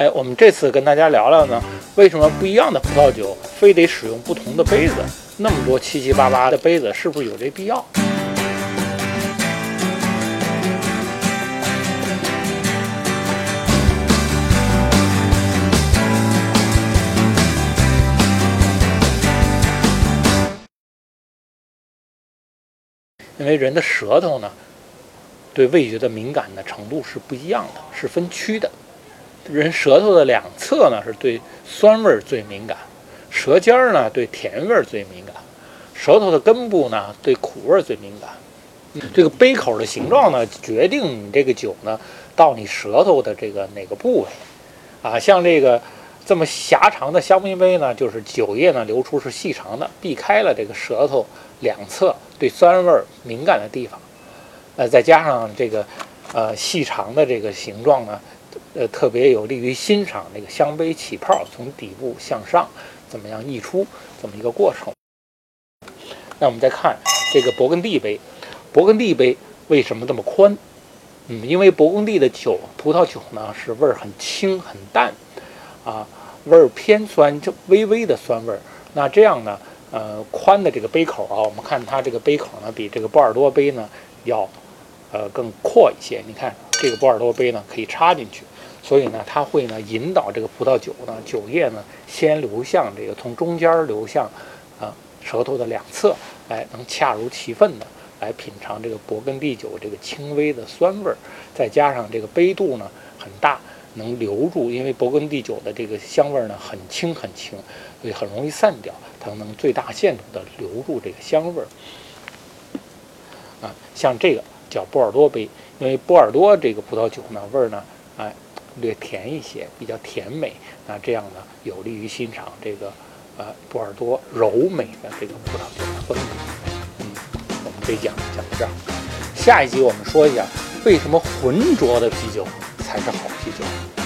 哎，我们这次跟大家聊聊呢，为什么不一样的葡萄酒非得使用不同的杯子？那么多七七八八的杯子，是不是有这必要？因为人的舌头呢，对味觉的敏感的程度是不一样的，是分区的。人舌头的两侧呢，是对酸味最敏感；舌尖儿呢，对甜味最敏感；舌头的根部呢，对苦味最敏感。这个杯口的形状呢，决定你这个酒呢到你舌头的这个哪个部位。啊，像这个这么狭长的香槟杯呢，就是酒液呢流出是细长的，避开了这个舌头两侧对酸味敏感。的地方。呃，再加上这个呃细长的这个形状呢。呃，特别有利于欣赏那个香杯起泡从底部向上怎么样溢出这么一个过程。那我们再看这个勃艮第杯，勃艮第杯为什么这么宽？嗯，因为勃艮第的酒，葡萄酒呢是味儿很轻很淡，啊，味儿偏酸，就微微的酸味儿。那这样呢，呃，宽的这个杯口啊，我们看它这个杯口呢，比这个波尔多杯呢要呃更阔一些。你看这个波尔多杯呢，可以插进去。所以呢，它会呢引导这个葡萄酒呢酒液呢先流向这个从中间流向啊舌头的两侧，来能恰如其分的来品尝这个勃艮第酒这个轻微的酸味儿，再加上这个杯度呢很大，能留住，因为勃艮第酒的这个香味儿呢很轻很轻，所以很容易散掉，它能最大限度的留住这个香味儿。啊，像这个叫波尔多杯，因为波尔多这个葡萄酒呢味儿呢，哎。略甜一些，比较甜美，那这样呢，有利于欣赏这个呃波尔多柔美的这个葡萄酒的风格。嗯，我们这讲讲到这儿，下一集我们说一下为什么浑浊的啤酒才是好啤酒。